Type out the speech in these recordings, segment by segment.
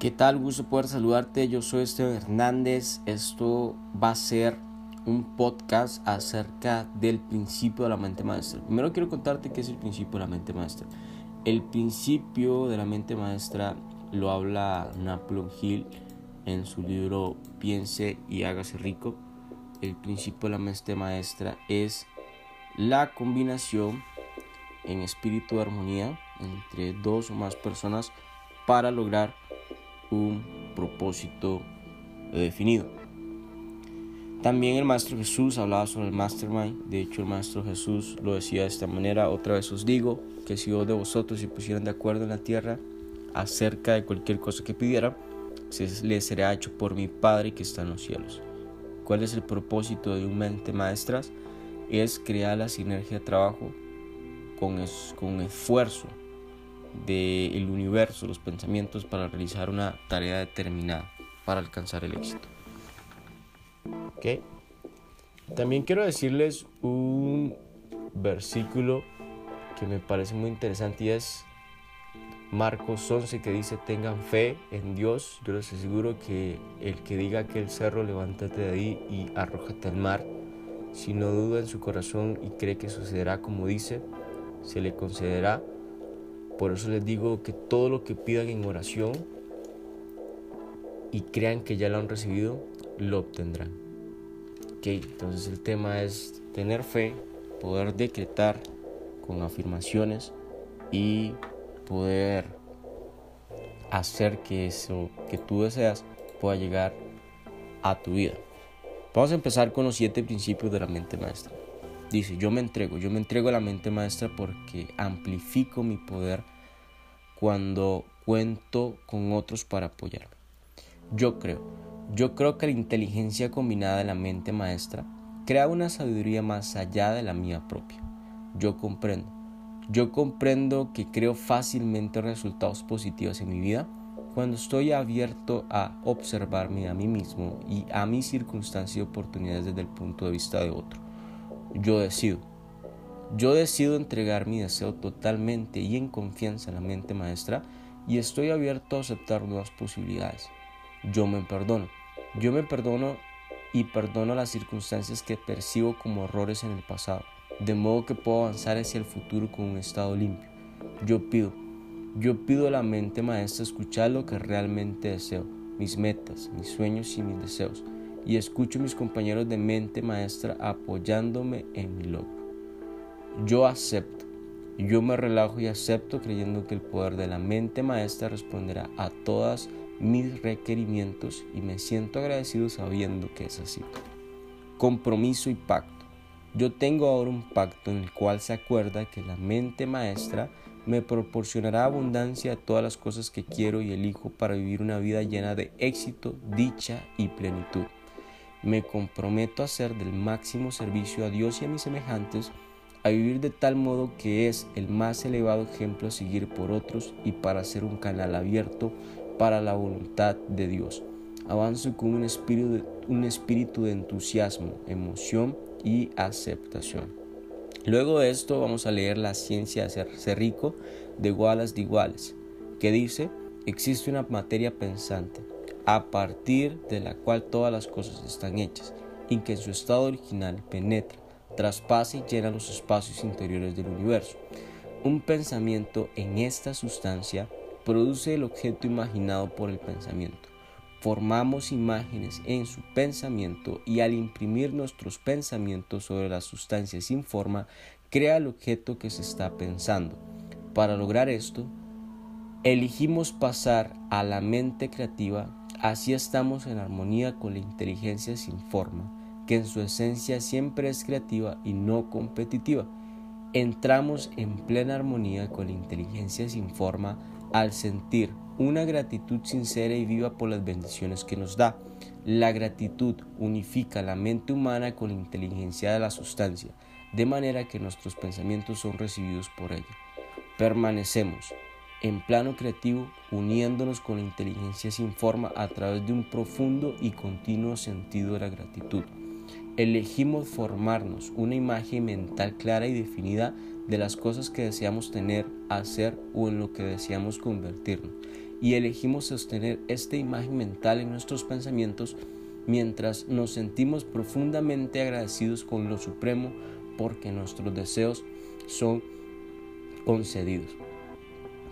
¿Qué tal? Gusto poder saludarte. Yo soy Esteban Hernández. Esto va a ser un podcast acerca del principio de la mente maestra. Primero quiero contarte qué es el principio de la mente maestra. El principio de la mente maestra lo habla Napoleon Hill en su libro Piense y hágase rico. El principio de la mente maestra es la combinación en espíritu de armonía entre dos o más personas para lograr un propósito definido. También el Maestro Jesús hablaba sobre el mastermind. De hecho, el Maestro Jesús lo decía de esta manera. Otra vez os digo que si dos de vosotros se pusieran de acuerdo en la tierra acerca de cualquier cosa que pidieran, se les será hecho por mi Padre que está en los cielos. ¿Cuál es el propósito de un mente maestras? Es crear la sinergia de trabajo con, con esfuerzo del universo, los pensamientos para realizar una tarea determinada para alcanzar el éxito. ¿Okay? También quiero decirles un versículo que me parece muy interesante y es Marcos 11 que dice tengan fe en Dios. Yo les aseguro que el que diga que el cerro levántate de ahí y arrójate al mar, si no duda en su corazón y cree que sucederá como dice, se le concederá por eso les digo que todo lo que pidan en oración y crean que ya lo han recibido, lo obtendrán. Okay, entonces el tema es tener fe, poder decretar con afirmaciones y poder hacer que eso que tú deseas pueda llegar a tu vida. Vamos a empezar con los siete principios de la mente maestra. Dice, yo me entrego, yo me entrego a la mente maestra porque amplifico mi poder cuando cuento con otros para apoyarme. Yo creo, yo creo que la inteligencia combinada de la mente maestra crea una sabiduría más allá de la mía propia. Yo comprendo, yo comprendo que creo fácilmente resultados positivos en mi vida cuando estoy abierto a observarme a mí mismo y a mis circunstancias y oportunidades desde el punto de vista de otro. Yo decido. Yo decido entregar mi deseo totalmente y en confianza en la mente maestra y estoy abierto a aceptar nuevas posibilidades. Yo me perdono. Yo me perdono y perdono las circunstancias que percibo como errores en el pasado, de modo que puedo avanzar hacia el futuro con un estado limpio. Yo pido, yo pido a la mente maestra escuchar lo que realmente deseo, mis metas, mis sueños y mis deseos y escucho a mis compañeros de mente maestra apoyándome en mi logro. Yo acepto, yo me relajo y acepto creyendo que el poder de la mente maestra responderá a todos mis requerimientos y me siento agradecido sabiendo que es así. Compromiso y pacto. Yo tengo ahora un pacto en el cual se acuerda que la mente maestra me proporcionará abundancia a todas las cosas que quiero y elijo para vivir una vida llena de éxito, dicha y plenitud. Me comprometo a hacer del máximo servicio a Dios y a mis semejantes, a vivir de tal modo que es el más elevado ejemplo a seguir por otros y para ser un canal abierto para la voluntad de Dios. Avanzo con un espíritu de, entusiasmo, emoción y aceptación. Luego de esto vamos a leer La ciencia de ser, rico de Wallace de Wallace, que dice, existe una materia pensante a partir de la cual todas las cosas están hechas, y que en su estado original penetra, traspasa y llena los espacios interiores del universo. Un pensamiento en esta sustancia produce el objeto imaginado por el pensamiento. Formamos imágenes en su pensamiento y al imprimir nuestros pensamientos sobre la sustancia sin forma, crea el objeto que se está pensando. Para lograr esto, elegimos pasar a la mente creativa Así estamos en armonía con la inteligencia sin forma, que en su esencia siempre es creativa y no competitiva. Entramos en plena armonía con la inteligencia sin forma al sentir una gratitud sincera y viva por las bendiciones que nos da. La gratitud unifica la mente humana con la inteligencia de la sustancia, de manera que nuestros pensamientos son recibidos por ella. Permanecemos en plano creativo, uniéndonos con la inteligencia sin forma a través de un profundo y continuo sentido de la gratitud. Elegimos formarnos una imagen mental clara y definida de las cosas que deseamos tener, hacer o en lo que deseamos convertirnos. y elegimos sostener esta imagen mental en nuestros pensamientos mientras nos sentimos profundamente agradecidos con lo Supremo porque nuestros deseos son concedidos.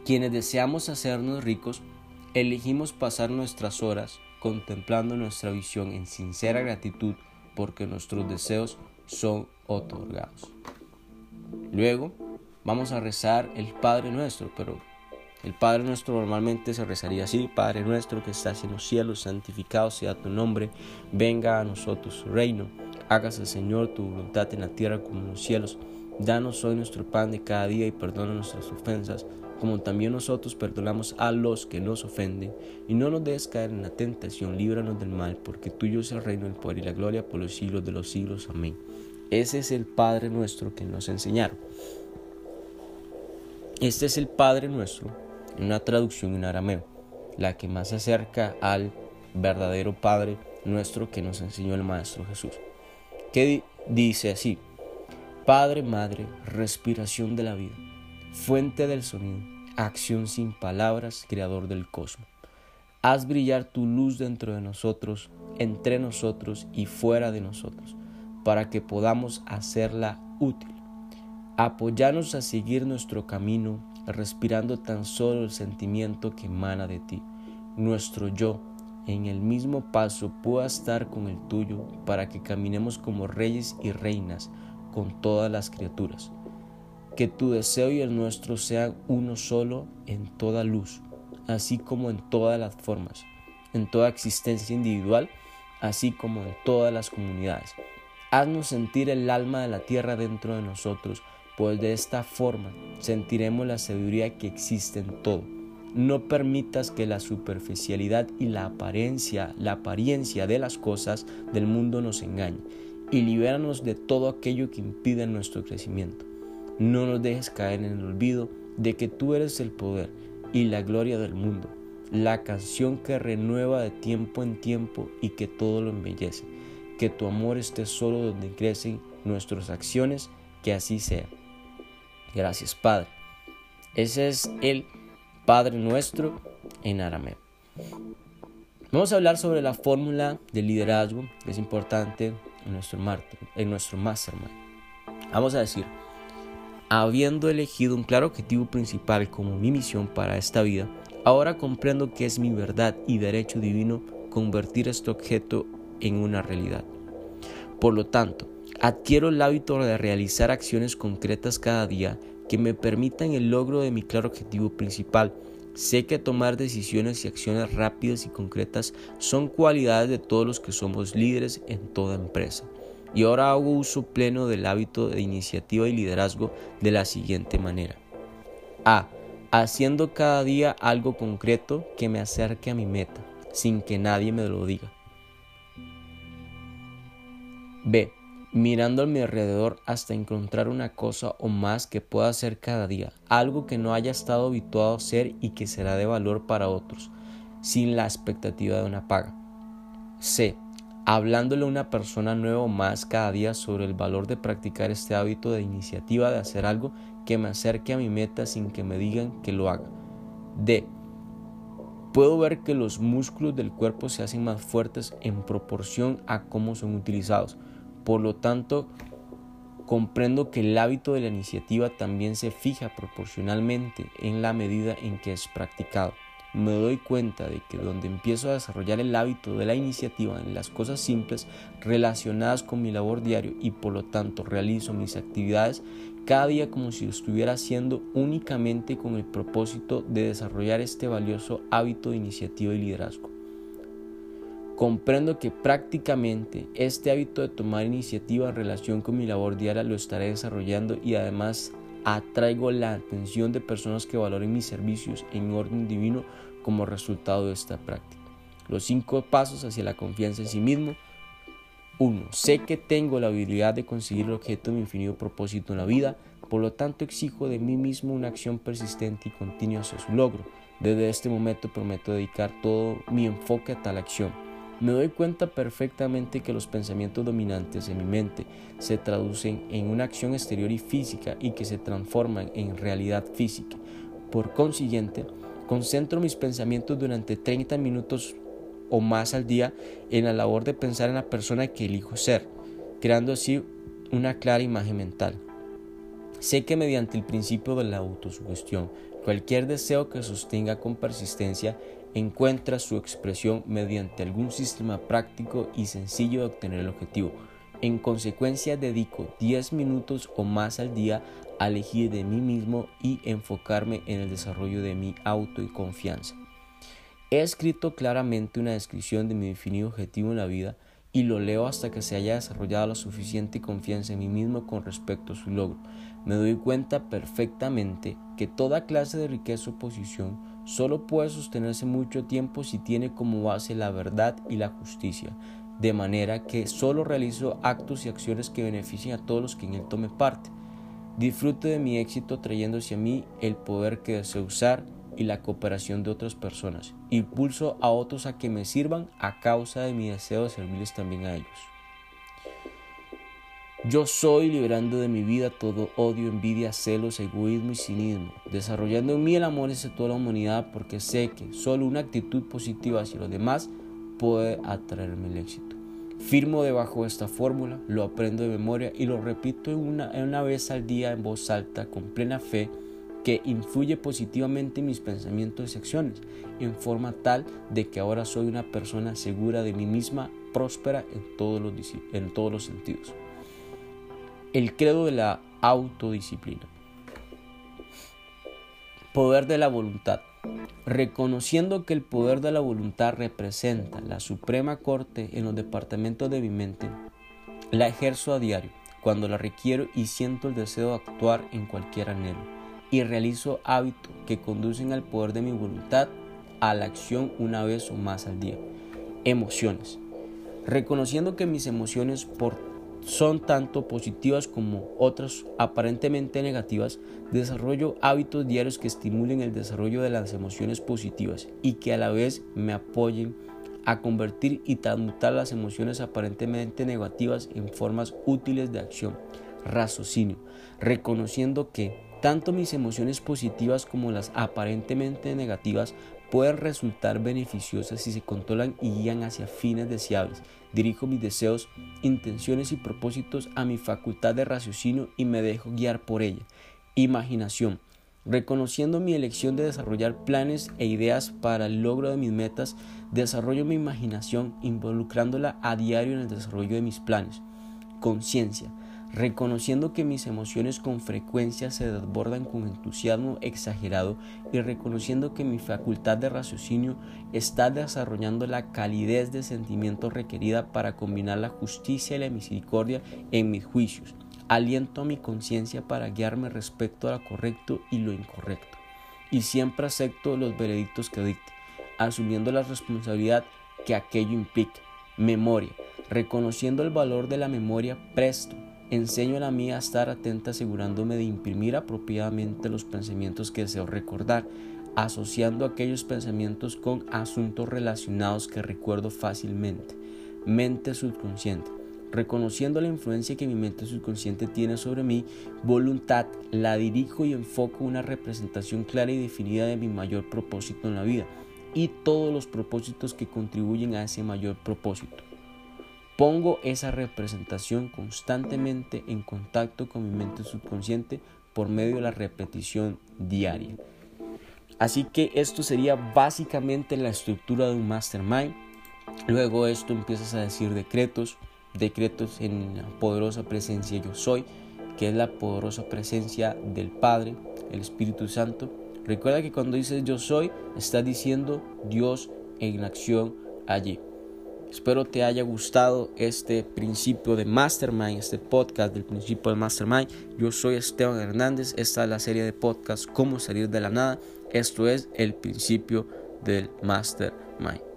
Quienes deseamos hacernos ricos, elegimos pasar nuestras horas contemplando nuestra visión en sincera gratitud porque nuestros deseos son otorgados. Luego vamos a rezar el Padre nuestro, pero el Padre nuestro normalmente se rezaría así, Padre nuestro que estás en los cielos, santificado sea tu nombre, venga a nosotros tu reino, hágase Señor tu voluntad en la tierra como en los cielos. Danos hoy nuestro pan de cada día y perdona nuestras ofensas, como también nosotros perdonamos a los que nos ofenden. Y no nos dejes caer en la tentación, líbranos del mal, porque tuyo es el reino, el poder y la gloria por los siglos de los siglos. Amén. Ese es el Padre nuestro que nos enseñaron. Este es el Padre nuestro, en una traducción en arameo, la que más se acerca al verdadero Padre nuestro que nos enseñó el Maestro Jesús. Que dice así, Padre, Madre, respiración de la vida, fuente del sonido, acción sin palabras, creador del cosmos. Haz brillar tu luz dentro de nosotros, entre nosotros y fuera de nosotros, para que podamos hacerla útil. Apoyanos a seguir nuestro camino, respirando tan solo el sentimiento que emana de ti. Nuestro yo, en el mismo paso, pueda estar con el tuyo, para que caminemos como reyes y reinas, con todas las criaturas. Que tu deseo y el nuestro sean uno solo en toda luz, así como en todas las formas, en toda existencia individual, así como en todas las comunidades. Haznos sentir el alma de la tierra dentro de nosotros, pues de esta forma sentiremos la sabiduría que existe en todo. No permitas que la superficialidad y la apariencia, la apariencia de las cosas del mundo nos engañen y libéranos de todo aquello que impide nuestro crecimiento. No nos dejes caer en el olvido de que tú eres el poder y la gloria del mundo, la canción que renueva de tiempo en tiempo y que todo lo embellece. Que tu amor esté solo donde crecen nuestras acciones, que así sea. Gracias, Padre. Ese es el Padre nuestro en arameo. Vamos a hablar sobre la fórmula de liderazgo, que es importante en nuestro, en nuestro mastermind. Vamos a decir, habiendo elegido un claro objetivo principal como mi misión para esta vida, ahora comprendo que es mi verdad y derecho divino convertir este objeto en una realidad. Por lo tanto, adquiero el hábito de realizar acciones concretas cada día que me permitan el logro de mi claro objetivo principal Sé que tomar decisiones y acciones rápidas y concretas son cualidades de todos los que somos líderes en toda empresa. Y ahora hago uso pleno del hábito de iniciativa y liderazgo de la siguiente manera. A. Haciendo cada día algo concreto que me acerque a mi meta, sin que nadie me lo diga. B mirando a mi alrededor hasta encontrar una cosa o más que pueda hacer cada día, algo que no haya estado habituado a hacer y que será de valor para otros, sin la expectativa de una paga. C. Hablándole a una persona nueva más cada día sobre el valor de practicar este hábito de iniciativa de hacer algo que me acerque a mi meta sin que me digan que lo haga. D. Puedo ver que los músculos del cuerpo se hacen más fuertes en proporción a cómo son utilizados por lo tanto, comprendo que el hábito de la iniciativa también se fija proporcionalmente en la medida en que es practicado. Me doy cuenta de que donde empiezo a desarrollar el hábito de la iniciativa en las cosas simples relacionadas con mi labor diario y por lo tanto realizo mis actividades cada día como si lo estuviera haciendo únicamente con el propósito de desarrollar este valioso hábito de iniciativa y liderazgo. Comprendo que prácticamente este hábito de tomar iniciativa en relación con mi labor diaria lo estaré desarrollando y además atraigo la atención de personas que valoren mis servicios en orden divino como resultado de esta práctica. Los cinco pasos hacia la confianza en sí mismo. 1. Sé que tengo la habilidad de conseguir el objeto de mi infinito propósito en la vida, por lo tanto exijo de mí mismo una acción persistente y continua hacia su logro. Desde este momento prometo dedicar todo mi enfoque a tal acción. Me doy cuenta perfectamente que los pensamientos dominantes en mi mente se traducen en una acción exterior y física y que se transforman en realidad física. Por consiguiente, Concentro mis pensamientos durante 30 minutos o más al día en la labor de pensar en la persona que elijo ser, creando así una clara imagen mental. Sé que mediante el principio de la autosugestión, cualquier deseo que sostenga con persistencia encuentra su expresión mediante algún sistema práctico y sencillo de obtener el objetivo. En consecuencia, dedico 10 minutos o más al día a elegir de mí mismo y enfocarme en el desarrollo de mi auto y confianza. He escrito claramente una descripción de mi definido objetivo en la vida y lo leo hasta que se haya desarrollado la suficiente confianza en mí mismo con respecto a su logro. Me doy cuenta perfectamente que toda clase de riqueza o posición solo puede sostenerse mucho tiempo si tiene como base la verdad y la justicia, de manera que solo realizo actos y acciones que beneficien a todos los que en él tome parte. Disfruto de mi éxito trayendo hacia mí el poder que deseo usar y la cooperación de otras personas. Impulso a otros a que me sirvan a causa de mi deseo de servirles también a ellos. Yo soy liberando de mi vida todo odio, envidia, celos, egoísmo y cinismo, desarrollando en mí el amor hacia toda la humanidad porque sé que solo una actitud positiva hacia los demás puede atraerme el éxito. Firmo debajo de esta fórmula, lo aprendo de memoria y lo repito una, vez al día en voz alta con plena fe que influye positivamente en mis pensamientos y acciones, en forma tal de que ahora soy una persona segura de mí misma, próspera en todos los sentidos. El credo de la autodisciplina. Poder de la voluntad. Reconociendo que el poder de la voluntad representa la Suprema Corte en los departamentos de mi mente, la ejerzo a diario cuando la requiero y siento el deseo de actuar en cualquier anhelo, y realizo hábitos que conducen al poder de mi voluntad a la acción una vez o más al día. Emociones. Reconociendo que mis emociones por son tanto positivas como otras aparentemente negativas, desarrollo hábitos diarios que estimulen el desarrollo de las emociones positivas y que a la vez me apoyen a convertir y transmutar las emociones aparentemente negativas en formas útiles de acción. Raciocinio, reconociendo que tanto mis emociones positivas como las aparentemente negativas pueden resultar beneficiosas si se controlan y guían hacia fines deseables. Dirijo mis deseos, intenciones y propósitos a mi facultad de raciocinio y me dejo guiar por ella. Imaginación. Reconociendo mi elección de desarrollar planes e ideas para el logro de mis metas, desarrollo mi imaginación involucrándola a diario en el desarrollo de mis planes. Conciencia reconociendo que mis emociones con frecuencia se desbordan con entusiasmo exagerado y reconociendo que mi facultad de raciocinio está desarrollando la calidez de sentimiento requerida para combinar la justicia y la misericordia en mis juicios. Aliento a mi conciencia para guiarme respecto a lo correcto y lo incorrecto. Y siempre acepto los veredictos que dicte, asumiendo la responsabilidad que aquello implica. Memoria. Reconociendo el valor de la memoria, presto Enseño a la mía a estar atenta asegurándome de imprimir apropiadamente los pensamientos que deseo recordar, asociando aquellos pensamientos con asuntos relacionados que recuerdo fácilmente. Mente subconsciente. Reconociendo la influencia que mi mente subconsciente tiene sobre mi voluntad, la dirijo y enfoco una representación clara y definida de mi mayor propósito en la vida y todos los propósitos que contribuyen a ese mayor propósito. Pongo esa representación constantemente en contacto con mi mente subconsciente por medio de la repetición diaria. Así que esto sería básicamente la estructura de un mastermind. Luego esto empiezas a decir decretos, decretos en la poderosa presencia yo soy, que es la poderosa presencia del Padre, el Espíritu Santo. Recuerda que cuando dices yo soy, estás diciendo Dios en acción allí. Espero te haya gustado este principio de Mastermind, este podcast del principio de Mastermind. Yo soy Esteban Hernández. Esta es la serie de podcast Cómo salir de la nada. Esto es el principio del Mastermind.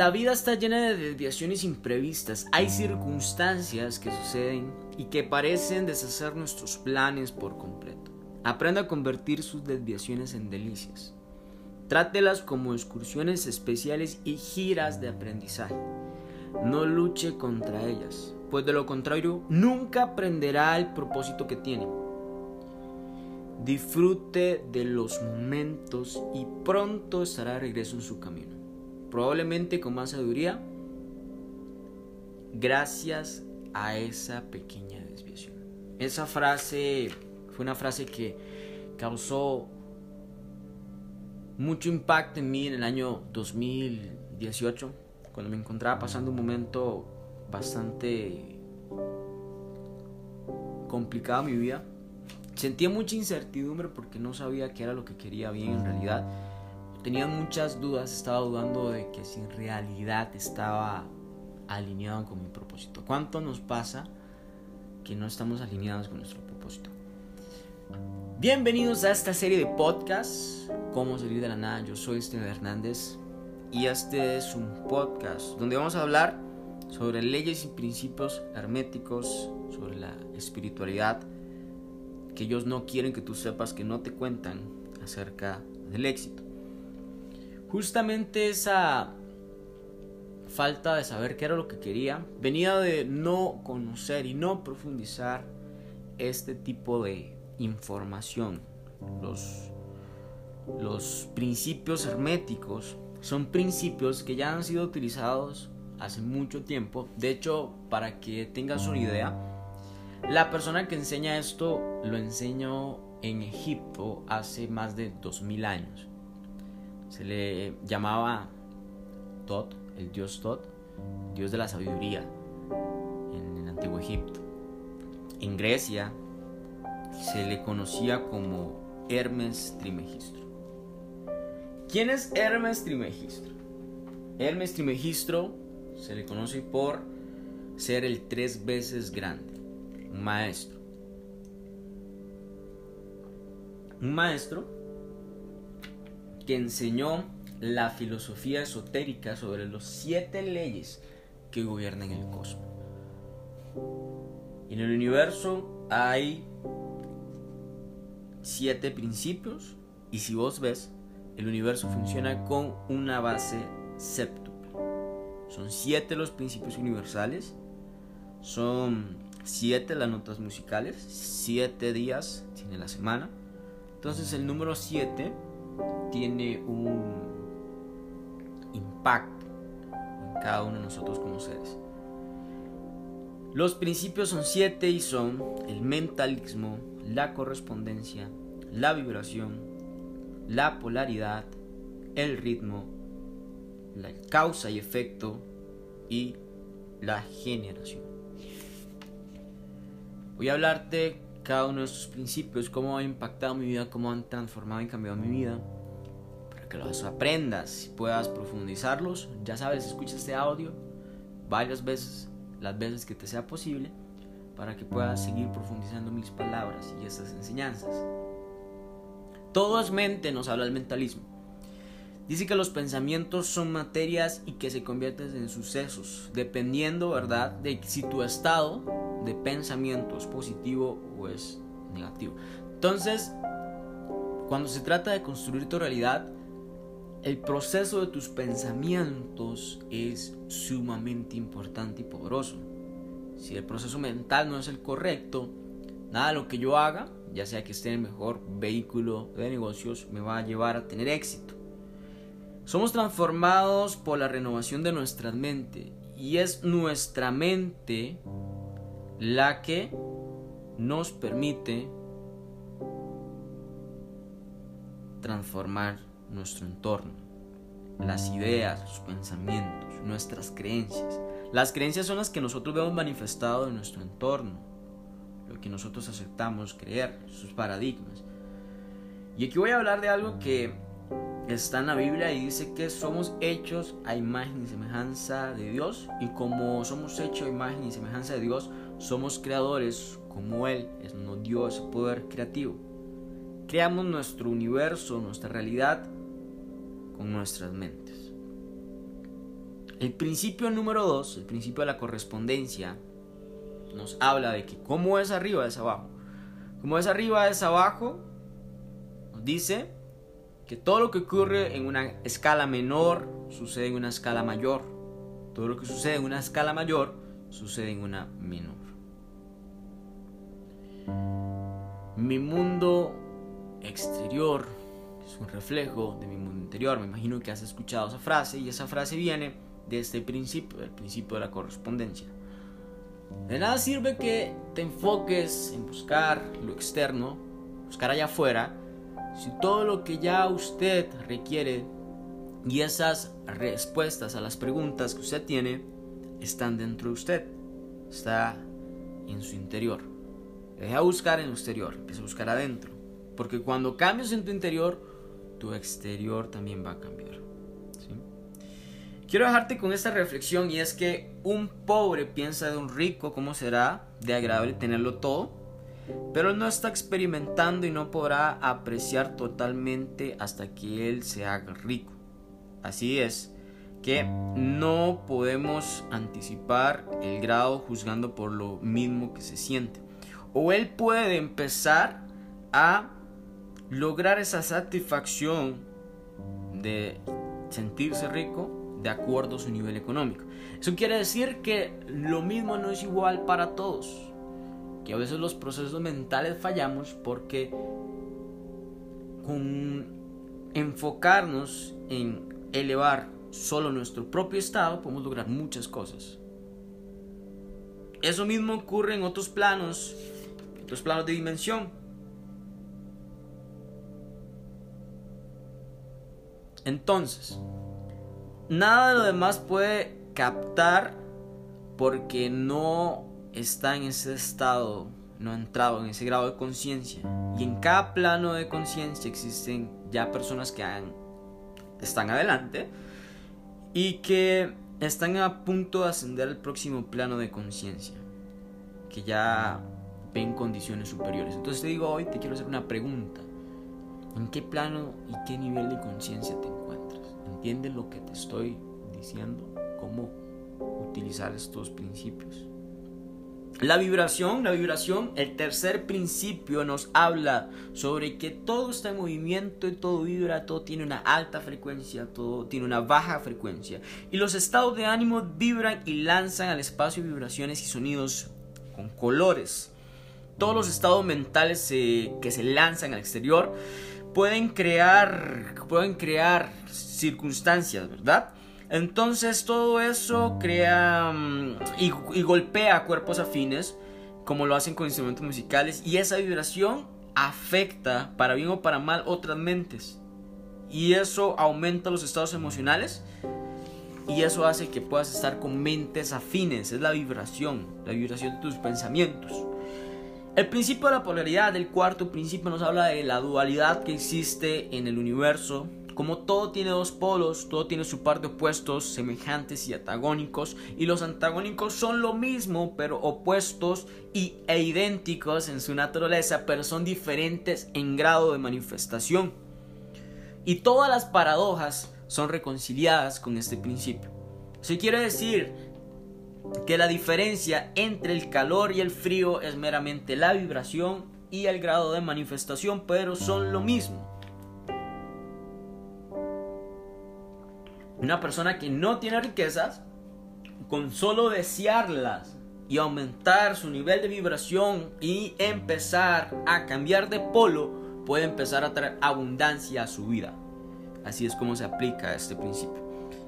La vida está llena de desviaciones imprevistas. Hay circunstancias que suceden y que parecen deshacer nuestros planes por completo. Aprenda a convertir sus desviaciones en delicias. Trátelas como excursiones especiales y giras de aprendizaje. No luche contra ellas, pues de lo contrario nunca aprenderá el propósito que tiene. Disfrute de los momentos y pronto estará de regreso en su camino. Probablemente con más sabiduría, gracias a esa pequeña desviación. Esa frase fue una frase que causó mucho impacto en mí en el año 2018, cuando me encontraba pasando un momento bastante complicado en mi vida. Sentía mucha incertidumbre porque no sabía qué era lo que quería bien en realidad. Tenía muchas dudas, estaba dudando de que si en realidad estaba alineado con mi propósito. ¿Cuánto nos pasa que no estamos alineados con nuestro propósito? Bienvenidos a esta serie de podcasts, Cómo salir de la nada. Yo soy Steven Hernández y este es un podcast donde vamos a hablar sobre leyes y principios herméticos, sobre la espiritualidad, que ellos no quieren que tú sepas, que no te cuentan acerca del éxito. Justamente esa falta de saber qué era lo que quería venía de no conocer y no profundizar este tipo de información. Los, los principios herméticos son principios que ya han sido utilizados hace mucho tiempo. De hecho, para que tengas una idea, la persona que enseña esto lo enseñó en Egipto hace más de 2000 años. Se le llamaba Tot, el dios Tot, dios de la sabiduría en el antiguo Egipto. En Grecia se le conocía como Hermes Trimegistro. ¿Quién es Hermes Trimegistro? Hermes Trimegistro se le conoce por ser el tres veces grande, un maestro. Un maestro que enseñó la filosofía esotérica sobre los siete leyes que gobiernan el cosmos. En el universo hay siete principios y si vos ves, el universo funciona con una base séptuple. Son siete los principios universales, son siete las notas musicales, siete días tiene la semana. Entonces el número siete tiene un impacto en cada uno de nosotros como seres. Los principios son siete y son el mentalismo, la correspondencia, la vibración, la polaridad, el ritmo, la causa y efecto y la generación. Voy a hablarte cada uno de estos principios, cómo ha impactado mi vida, cómo han transformado y cambiado mi vida, para que los aprendas y puedas profundizarlos. Ya sabes, escucha este audio varias veces, las veces que te sea posible, para que puedas seguir profundizando mis palabras y estas enseñanzas. Todo es mente, nos habla el mentalismo. Dice que los pensamientos son materias y que se convierten en sucesos, dependiendo, ¿verdad?, de si tu estado de pensamiento es positivo o es negativo. Entonces, cuando se trata de construir tu realidad, el proceso de tus pensamientos es sumamente importante y poderoso. Si el proceso mental no es el correcto, nada lo que yo haga, ya sea que esté en el mejor vehículo de negocios, me va a llevar a tener éxito. Somos transformados por la renovación de nuestra mente y es nuestra mente la que nos permite transformar nuestro entorno, las ideas, los pensamientos, nuestras creencias. Las creencias son las que nosotros vemos manifestado en nuestro entorno, lo que nosotros aceptamos creer, sus paradigmas. Y aquí voy a hablar de algo que está en la Biblia y dice que somos hechos a imagen y semejanza de Dios y como somos hechos a imagen y semejanza de Dios, somos creadores como Él nos dio ese poder creativo. Creamos nuestro universo, nuestra realidad con nuestras mentes. El principio número dos, el principio de la correspondencia, nos habla de que como es arriba es abajo. Como es arriba es abajo, nos dice que todo lo que ocurre en una escala menor sucede en una escala mayor. Todo lo que sucede en una escala mayor sucede en una menor. Mi mundo exterior es un reflejo de mi mundo interior. Me imagino que has escuchado esa frase y esa frase viene de este principio, del principio de la correspondencia. De nada sirve que te enfoques en buscar lo externo, buscar allá afuera, si todo lo que ya usted requiere y esas respuestas a las preguntas que usted tiene están dentro de usted, está en su interior. Deja buscar en lo exterior, empieza a buscar adentro. Porque cuando cambias en tu interior, tu exterior también va a cambiar. Quiero dejarte con esta reflexión y es que un pobre piensa de un rico cómo será de agradable tenerlo todo, pero no está experimentando y no podrá apreciar totalmente hasta que él se haga rico. Así es que no podemos anticipar el grado juzgando por lo mismo que se siente. O él puede empezar a lograr esa satisfacción de sentirse rico de acuerdo a su nivel económico. Eso quiere decir que lo mismo no es igual para todos. Que a veces los procesos mentales fallamos porque con enfocarnos en elevar solo nuestro propio estado podemos lograr muchas cosas. Eso mismo ocurre en otros planos, otros planos de dimensión. Entonces, nada de lo demás puede captar porque no está en ese estado, no ha entrado en ese grado de conciencia. Y en cada plano de conciencia existen ya personas que están adelante y que están a punto de ascender al próximo plano de conciencia, que ya ven condiciones superiores. Entonces te digo hoy, te quiero hacer una pregunta. ¿En qué plano y qué nivel de conciencia te ¿Entiendes lo que te estoy diciendo? ¿Cómo utilizar estos principios? La vibración, la vibración, el tercer principio nos habla sobre que todo está en movimiento y todo vibra, todo tiene una alta frecuencia, todo tiene una baja frecuencia. Y los estados de ánimo vibran y lanzan al espacio vibraciones y sonidos con colores. Todos los estados mentales que se lanzan al exterior pueden crear, pueden crear circunstancias, ¿verdad? Entonces todo eso crea mm, y, golpea cuerpos afines, como lo hacen con instrumentos musicales, y esa vibración afecta, para bien o para mal, otras mentes. Y eso aumenta los estados emocionales y eso hace que puedas estar con mentes afines. Es la vibración, la vibración de tus pensamientos. El principio de la polaridad del cuarto principio nos habla de la dualidad que existe en el universo. Como todo tiene dos polos, todo tiene su par de opuestos, semejantes y antagónicos, y los antagónicos son lo mismo, pero opuestos y, e idénticos en su naturaleza, pero son diferentes en grado de manifestación. Y todas las paradojas son reconciliadas con este principio. Se quiere decir que la diferencia entre el calor y el frío es meramente la vibración y el grado de manifestación, pero son lo mismo. Una persona que no tiene riquezas, con solo desearlas y aumentar su nivel de vibración y empezar a cambiar de polo, puede empezar a traer abundancia a su vida. Así es como se aplica este principio.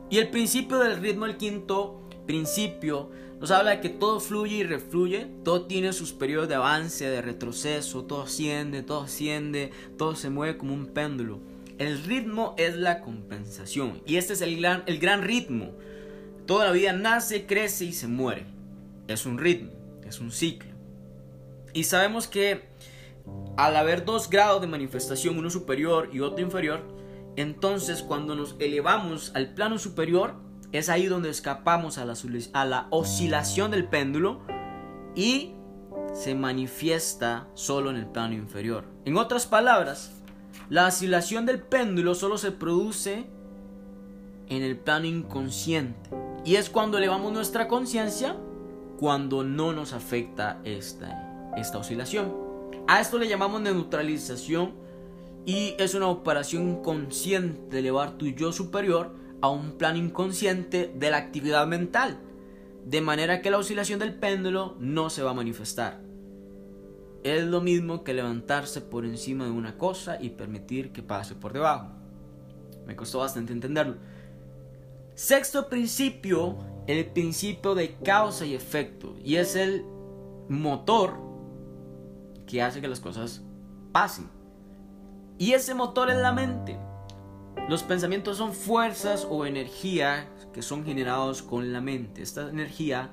Y el principio del ritmo, el quinto, principio nos habla de que todo fluye y refluye, todo tiene sus periodos de avance, de retroceso, todo asciende, todo asciende, todo se mueve como un péndulo. El ritmo es la compensación y este es el gran, el gran ritmo. Toda la vida nace, crece y se muere. Es un ritmo, es un ciclo. Y sabemos que al haber dos grados de manifestación, uno superior y otro inferior, entonces cuando nos elevamos al plano superior, es ahí donde escapamos a la, oscilación del péndulo y se manifiesta solo en el plano inferior. En otras palabras, la oscilación del péndulo solo se produce en el plano inconsciente. Y es cuando elevamos nuestra conciencia cuando no nos afecta esta, esta oscilación. A esto le llamamos neutralización y es una operación consciente elevar tu yo superior a un plano inconsciente de la actividad mental, de manera que la oscilación del péndulo no se va a manifestar. Es lo mismo que levantarse por encima de una cosa y permitir que pase por debajo. Me costó bastante entenderlo. Sexto principio, el principio de causa y efecto, y es el motor que hace que las cosas pasen. Y ese motor es la mente. Los pensamientos son fuerzas o energía que son generados con la mente. Esta energía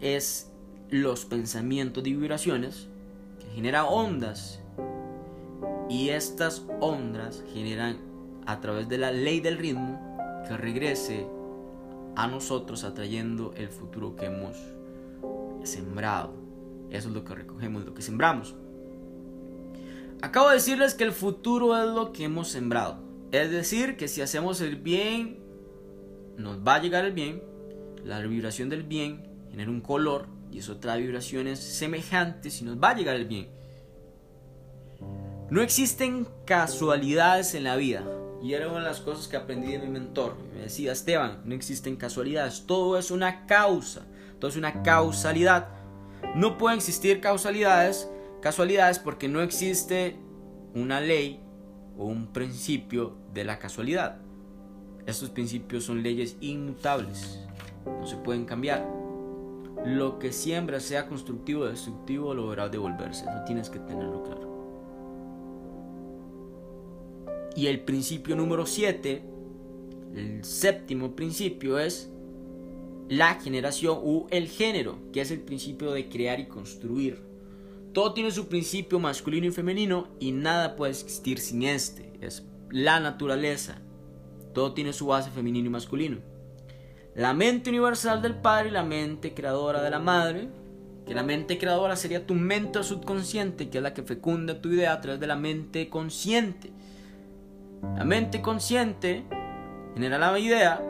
es los pensamientos de vibraciones que generan ondas. Y estas ondas generan a través de la ley del ritmo que regrese a nosotros atrayendo el futuro que hemos sembrado. Eso es lo que recogemos, lo que sembramos. Acabo de decirles que el futuro es lo que hemos sembrado. Es decir, que si hacemos el bien, nos va a llegar el bien. La vibración del bien genera un color y eso trae vibraciones semejantes y nos va a llegar el bien. No existen casualidades en la vida. Y era una de las cosas que aprendí de mi mentor. Me decía, Esteban, no existen casualidades. Todo es una causa. Todo es una causalidad. No pueden existir causalidades, casualidades porque no existe una ley o un principio de la casualidad. Estos principios son leyes inmutables, no se pueden cambiar. Lo que siembra, sea constructivo o destructivo, logrará devolverse. Eso tienes que tenerlo claro. Y el principio número 7, el séptimo principio es la generación u el género, que es el principio de crear y construir. Todo tiene su principio masculino y femenino y nada puede existir sin este. Es la naturaleza. Todo tiene su base femenino y masculino. La mente universal del padre y la mente creadora de la madre. Que la mente creadora sería tu mente subconsciente, que es la que fecunda tu idea a través de la mente consciente. La mente consciente genera la idea,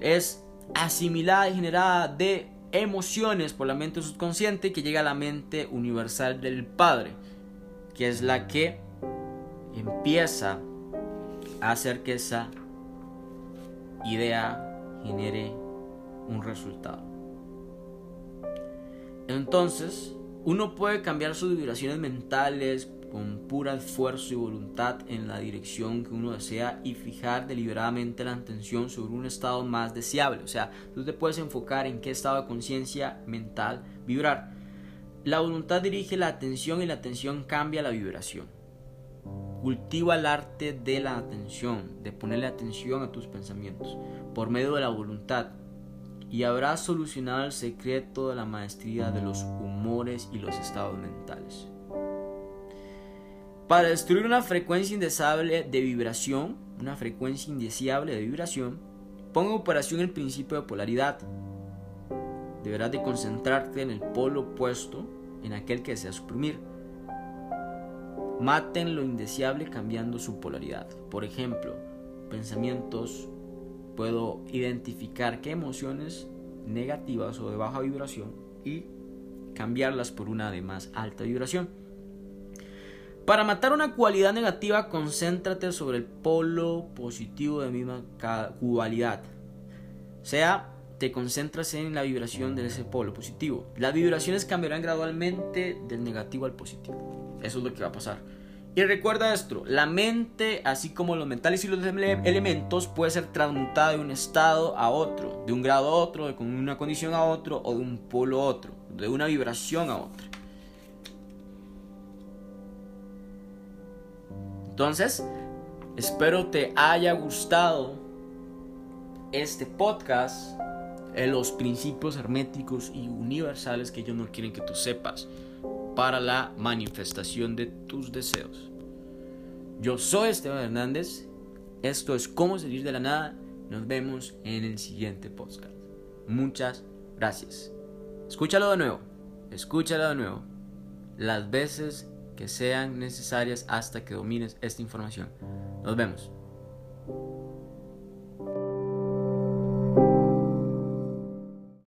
es asimilada y generada de emociones por la mente subconsciente que llega a la mente universal del Padre, que es la que empieza a hacer que esa idea genere un resultado. Entonces, uno puede cambiar sus vibraciones mentales con pura esfuerzo y voluntad en la dirección que uno desea y fijar deliberadamente la atención sobre un estado más deseable. O sea, tú te puedes enfocar en qué estado de conciencia mental vibrar. La voluntad dirige la atención y la atención cambia la vibración. Cultiva el arte de la atención, de ponerle atención a tus pensamientos por medio de la voluntad y habrás solucionado el secreto de la maestría de los humores y los estados mentales. Para destruir una frecuencia indeseable de vibración, una frecuencia indeseable de vibración, ponga en operación el principio de polaridad. Deberás de concentrarte en el polo opuesto, en aquel que deseas suprimir. Maten lo indeseable cambiando su polaridad. Por ejemplo, pensamientos, puedo identificar qué emociones negativas o de baja vibración y cambiarlas por una de más alta vibración. Para matar una cualidad negativa, concéntrate sobre el polo positivo de misma cualidad. Sea, te concentras en la vibración de ese polo positivo. Las vibraciones cambiarán gradualmente del negativo al positivo. Eso es lo que va a pasar. Y recuerda esto, la mente, así como los mentales y los elementos, puede ser transmutada de un estado a otro, de un grado a otro, de una condición a otro o de un polo a otro, de una vibración a otra. Entonces, espero te haya gustado este podcast, en los principios herméticos y universales que ellos no quieren que tú sepas para la manifestación de tus deseos. Yo soy Esteban Hernández, esto es Cómo salir de la nada, nos vemos en el siguiente podcast. Muchas gracias. Escúchalo de nuevo, escúchalo de nuevo. Las veces que sean necesarias hasta que domines esta información. Nos vemos.